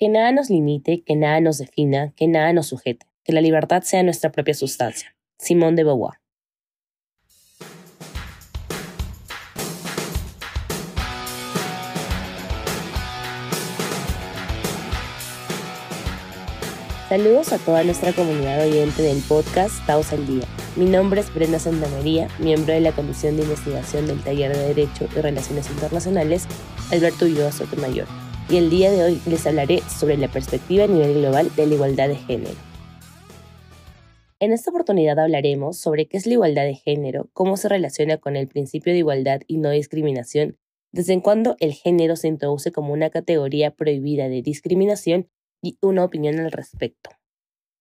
Que nada nos limite, que nada nos defina, que nada nos sujete, que la libertad sea nuestra propia sustancia. Simón de Beauvoir. Saludos a toda nuestra comunidad oyente del podcast Taos al Día. Mi nombre es Brenda Santamaría, miembro de la Comisión de Investigación del Taller de Derecho y Relaciones Internacionales Alberto Ulloa Sotomayor y el día de hoy les hablaré sobre la perspectiva a nivel global de la igualdad de género. En esta oportunidad hablaremos sobre qué es la igualdad de género, cómo se relaciona con el principio de igualdad y no discriminación, desde cuándo el género se introduce como una categoría prohibida de discriminación y una opinión al respecto.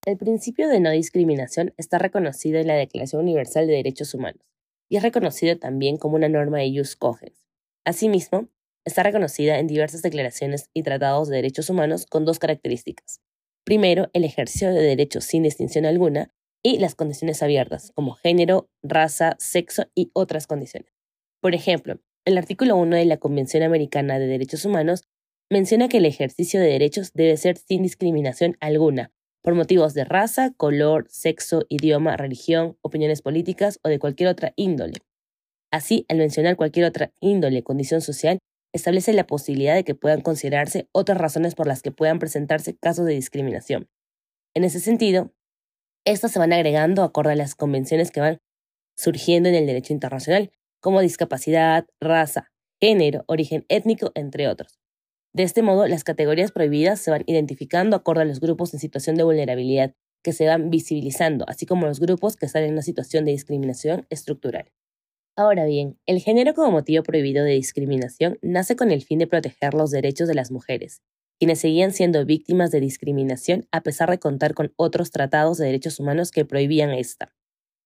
El principio de no discriminación está reconocido en la Declaración Universal de Derechos Humanos y es reconocido también como una norma de jus cogens. Asimismo, está reconocida en diversas declaraciones y tratados de derechos humanos con dos características. Primero, el ejercicio de derechos sin distinción alguna y las condiciones abiertas, como género, raza, sexo y otras condiciones. Por ejemplo, el artículo 1 de la Convención Americana de Derechos Humanos menciona que el ejercicio de derechos debe ser sin discriminación alguna, por motivos de raza, color, sexo, idioma, religión, opiniones políticas o de cualquier otra índole. Así, al mencionar cualquier otra índole, condición social, establece la posibilidad de que puedan considerarse otras razones por las que puedan presentarse casos de discriminación. En ese sentido, estas se van agregando acorde a las convenciones que van surgiendo en el derecho internacional, como discapacidad, raza, género, origen étnico, entre otros. De este modo, las categorías prohibidas se van identificando acorde a los grupos en situación de vulnerabilidad que se van visibilizando, así como los grupos que están en una situación de discriminación estructural. Ahora bien, el género como motivo prohibido de discriminación nace con el fin de proteger los derechos de las mujeres, quienes seguían siendo víctimas de discriminación a pesar de contar con otros tratados de derechos humanos que prohibían esta.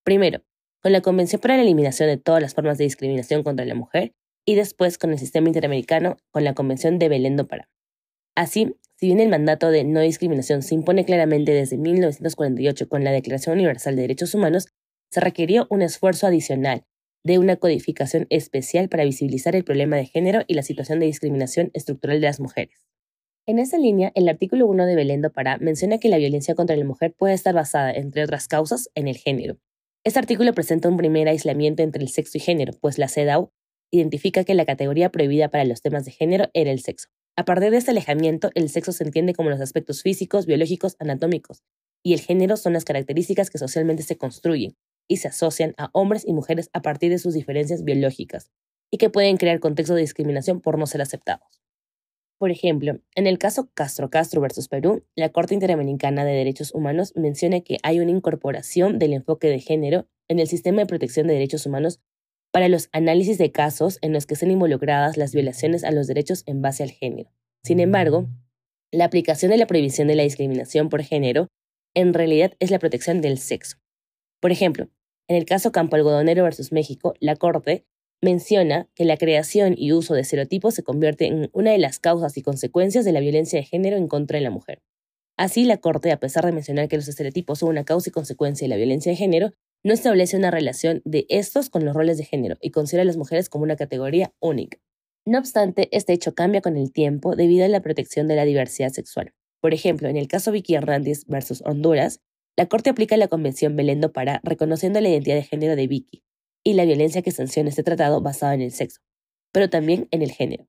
Primero, con la Convención para la Eliminación de todas las formas de discriminación contra la mujer y después con el sistema interamericano con la Convención de Belén do Pará. Así, si bien el mandato de no discriminación se impone claramente desde 1948 con la Declaración Universal de Derechos Humanos, se requirió un esfuerzo adicional de una codificación especial para visibilizar el problema de género y la situación de discriminación estructural de las mujeres. En esa línea, el artículo 1 de Belén do Pará menciona que la violencia contra la mujer puede estar basada, entre otras causas, en el género. Este artículo presenta un primer aislamiento entre el sexo y género, pues la CEDAW identifica que la categoría prohibida para los temas de género era el sexo. A partir de este alejamiento, el sexo se entiende como los aspectos físicos, biológicos, anatómicos, y el género son las características que socialmente se construyen, y se asocian a hombres y mujeres a partir de sus diferencias biológicas y que pueden crear contextos de discriminación por no ser aceptados. Por ejemplo, en el caso Castro Castro versus Perú, la Corte Interamericana de Derechos Humanos menciona que hay una incorporación del enfoque de género en el sistema de protección de derechos humanos para los análisis de casos en los que estén involucradas las violaciones a los derechos en base al género. Sin embargo, la aplicación de la prohibición de la discriminación por género en realidad es la protección del sexo. Por ejemplo, en el caso Campo Algodonero versus México, la Corte menciona que la creación y uso de estereotipos se convierte en una de las causas y consecuencias de la violencia de género en contra de la mujer. Así, la Corte, a pesar de mencionar que los estereotipos son una causa y consecuencia de la violencia de género, no establece una relación de estos con los roles de género y considera a las mujeres como una categoría única. No obstante, este hecho cambia con el tiempo debido a la protección de la diversidad sexual. Por ejemplo, en el caso Vicky Hernández versus Honduras, la Corte aplica la Convención Belendo para reconociendo la identidad de género de Vicky y la violencia que sanciona este tratado basado en el sexo, pero también en el género.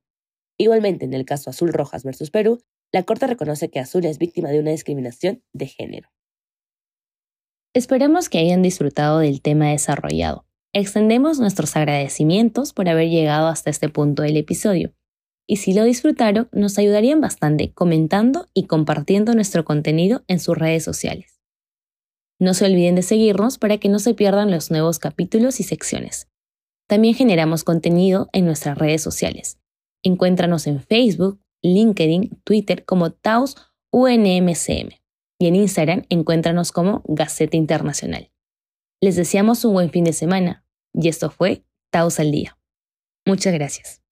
Igualmente, en el caso Azul Rojas versus Perú, la Corte reconoce que Azul es víctima de una discriminación de género. Esperamos que hayan disfrutado del tema desarrollado. Extendemos nuestros agradecimientos por haber llegado hasta este punto del episodio. Y si lo disfrutaron, nos ayudarían bastante comentando y compartiendo nuestro contenido en sus redes sociales. No se olviden de seguirnos para que no se pierdan los nuevos capítulos y secciones. También generamos contenido en nuestras redes sociales. Encuéntranos en Facebook, LinkedIn, Twitter como Taos UNMCM y en Instagram encuéntranos como Gaceta Internacional. Les deseamos un buen fin de semana y esto fue Taos al Día. Muchas gracias.